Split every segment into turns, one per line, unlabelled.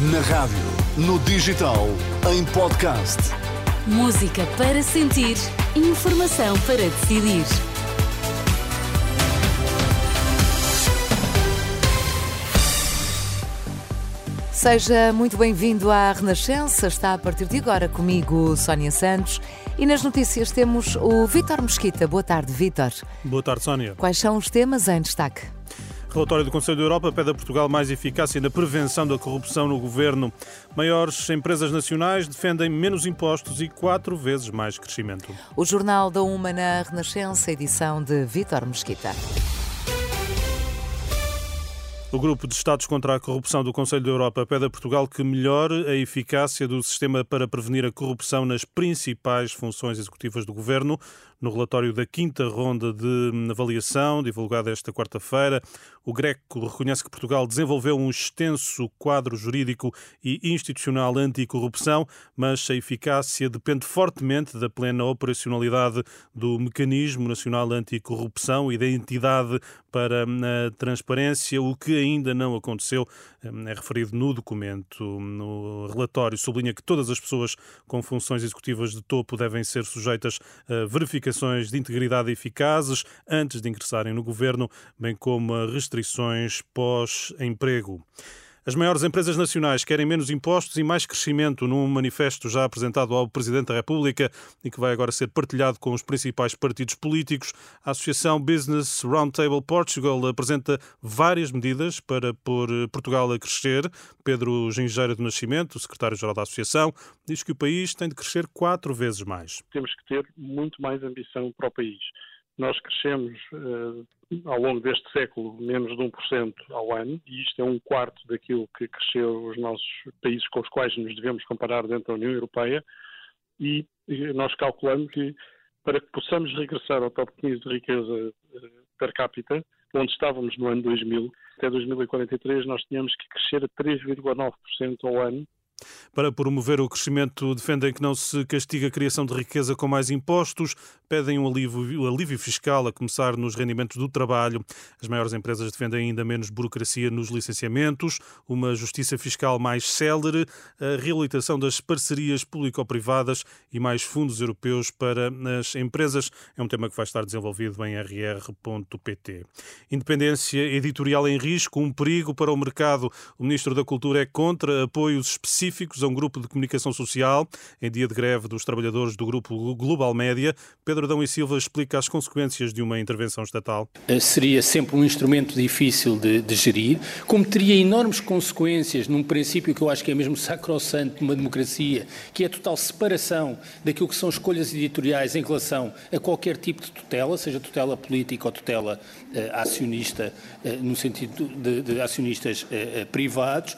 Na rádio, no digital, em podcast.
Música para sentir, informação para decidir.
Seja muito bem-vindo à Renascença. Está a partir de agora comigo, Sónia Santos. E nas notícias temos o Vítor Mesquita. Boa tarde, Vítor.
Boa tarde, Sónia.
Quais são os temas em destaque?
Relatório do Conselho da Europa pede a Portugal mais eficácia na prevenção da corrupção no governo. Maiores empresas nacionais defendem menos impostos e quatro vezes mais crescimento.
O Jornal da Uma na Renascença, edição de Vítor Mesquita.
O Grupo de Estados contra a Corrupção do Conselho da Europa pede a Portugal que melhore a eficácia do sistema para prevenir a corrupção nas principais funções executivas do governo. No relatório da quinta ronda de avaliação, divulgada esta quarta-feira, o Greco reconhece que Portugal desenvolveu um extenso quadro jurídico e institucional anticorrupção, mas a eficácia depende fortemente da plena operacionalidade do Mecanismo Nacional Anticorrupção e da entidade para a transparência, o que ainda não aconteceu, é referido no documento. No relatório sublinha que todas as pessoas com funções executivas de topo devem ser sujeitas a de integridade eficazes antes de ingressarem no governo, bem como a restrições pós-emprego. As maiores empresas nacionais querem menos impostos e mais crescimento num manifesto já apresentado ao Presidente da República e que vai agora ser partilhado com os principais partidos políticos. A Associação Business Roundtable Portugal apresenta várias medidas para pôr Portugal a crescer. Pedro Gingeira do Nascimento, secretário-geral da Associação, diz que o país tem de crescer quatro vezes mais.
Temos que ter muito mais ambição para o país. Nós crescemos uh, ao longo deste século menos de 1% ao ano, e isto é um quarto daquilo que cresceu os nossos países com os quais nos devemos comparar dentro da União Europeia, e nós calculamos que para que possamos regressar ao top 15 de riqueza uh, per capita, onde estávamos no ano 2000, até 2043 nós tínhamos que crescer a 3,9% ao ano
para promover o crescimento, defendem que não se castiga a criação de riqueza com mais impostos, pedem um alívio, um alívio, fiscal, a começar nos rendimentos do trabalho. As maiores empresas defendem ainda menos burocracia nos licenciamentos, uma justiça fiscal mais célere, a reabilitação das parcerias público-privadas e mais fundos europeus para as empresas. É um tema que vai estar desenvolvido em rr.pt. Independência editorial em risco, um perigo para o mercado. O Ministro da Cultura é contra apoios específicos específicos a um grupo de comunicação social em dia de greve dos trabalhadores do grupo Global Média. Pedro Adão e Silva explica as consequências de uma intervenção estatal.
Eh, seria sempre um instrumento difícil de, de gerir, como teria enormes consequências num princípio que eu acho que é mesmo sacrossanto numa democracia, que é a total separação daquilo que são escolhas editoriais em relação a qualquer tipo de tutela, seja tutela política ou tutela eh, acionista, eh, no sentido de, de acionistas privados,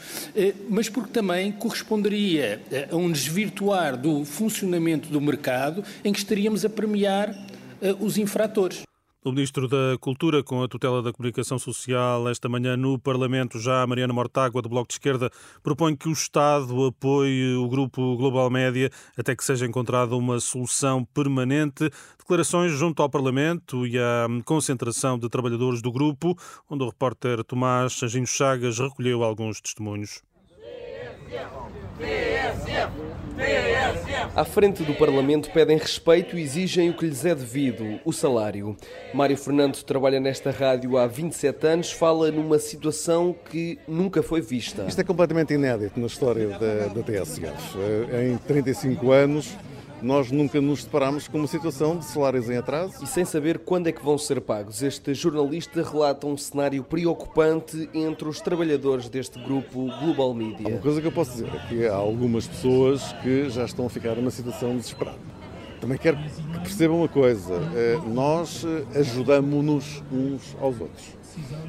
mas porque também corresponderia a um desvirtuar do funcionamento do mercado em que estaríamos a premiar os infratores.
O Ministro da Cultura, com a tutela da comunicação social, esta manhã no Parlamento, já Mariana Mortágua, do Bloco de Esquerda, propõe que o Estado apoie o Grupo Global Média até que seja encontrada uma solução permanente. Declarações junto ao Parlamento e à concentração de trabalhadores do grupo, onde o repórter Tomás Sanginho Chagas recolheu alguns testemunhos.
À frente do Parlamento pedem respeito e exigem o que lhes é devido, o salário. Mário Fernando trabalha nesta rádio há 27 anos, fala numa situação que nunca foi vista.
Isto é completamente inédito na história da, da TSF. Eh, em 35 anos, nós nunca nos deparamos com uma situação de salários em atraso.
E sem saber quando é que vão ser pagos, este jornalista relata um cenário preocupante entre os trabalhadores deste grupo Global Media.
Uma coisa que eu posso dizer é que há algumas pessoas que já estão a ficar numa situação desesperada. Também quero que percebam uma coisa: eh, nós eh, ajudamos-nos uns aos outros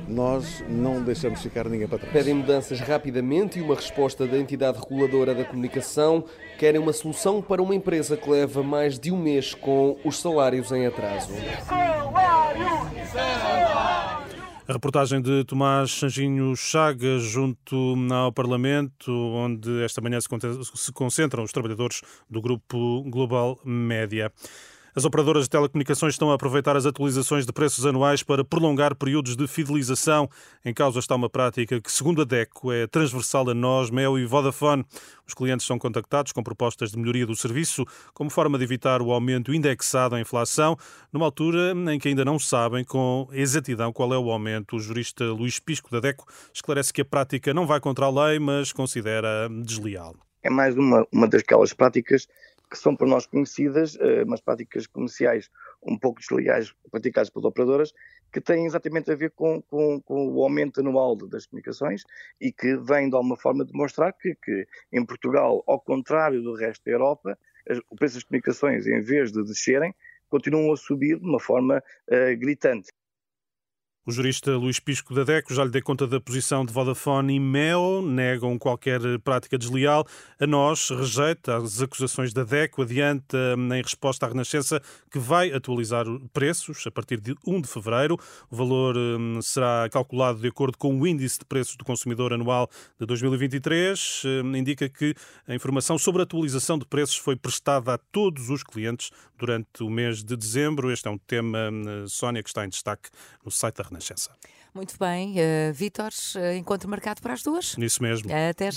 nós não deixamos ficar ninguém para trás.
Pedem mudanças rapidamente e uma resposta da entidade reguladora da comunicação. Querem uma solução para uma empresa que leva mais de um mês com os salários em atraso.
A reportagem de Tomás Sanjinho Chagas junto ao Parlamento, onde esta manhã se concentram os trabalhadores do Grupo Global Média. As operadoras de telecomunicações estão a aproveitar as atualizações de preços anuais para prolongar períodos de fidelização. Em causa está uma prática que, segundo a DECO, é transversal a nós, Mel e Vodafone. Os clientes são contactados com propostas de melhoria do serviço como forma de evitar o aumento indexado à inflação, numa altura em que ainda não sabem com exatidão qual é o aumento. O jurista Luís Pisco da DECO esclarece que a prática não vai contra a lei, mas considera desleal.
É mais uma, uma daquelas práticas que são por nós conhecidas, uh, umas práticas comerciais um pouco desleais praticadas pelas operadoras, que têm exatamente a ver com, com, com, o aumento anual das comunicações e que vêm de alguma forma demonstrar que, que em Portugal, ao contrário do resto da Europa, o preço das comunicações, em vez de descerem, continuam a subir de uma forma uh, gritante.
O jurista Luís Pisco da DECO já lhe dei conta da posição de Vodafone e Mel, negam qualquer prática desleal. A nós, rejeita as acusações da DECO, adianta em resposta à Renascença que vai atualizar preços a partir de 1 de fevereiro. O valor hum, será calculado de acordo com o índice de preços do consumidor anual de 2023. Hum, indica que a informação sobre a atualização de preços foi prestada a todos os clientes durante o mês de dezembro. Este é um tema, hum, Sónia, que está em destaque no site da Renascença.
Muito bem, uh, Vítor, uh, encontro marcado para as duas.
Nisso mesmo.
Até já.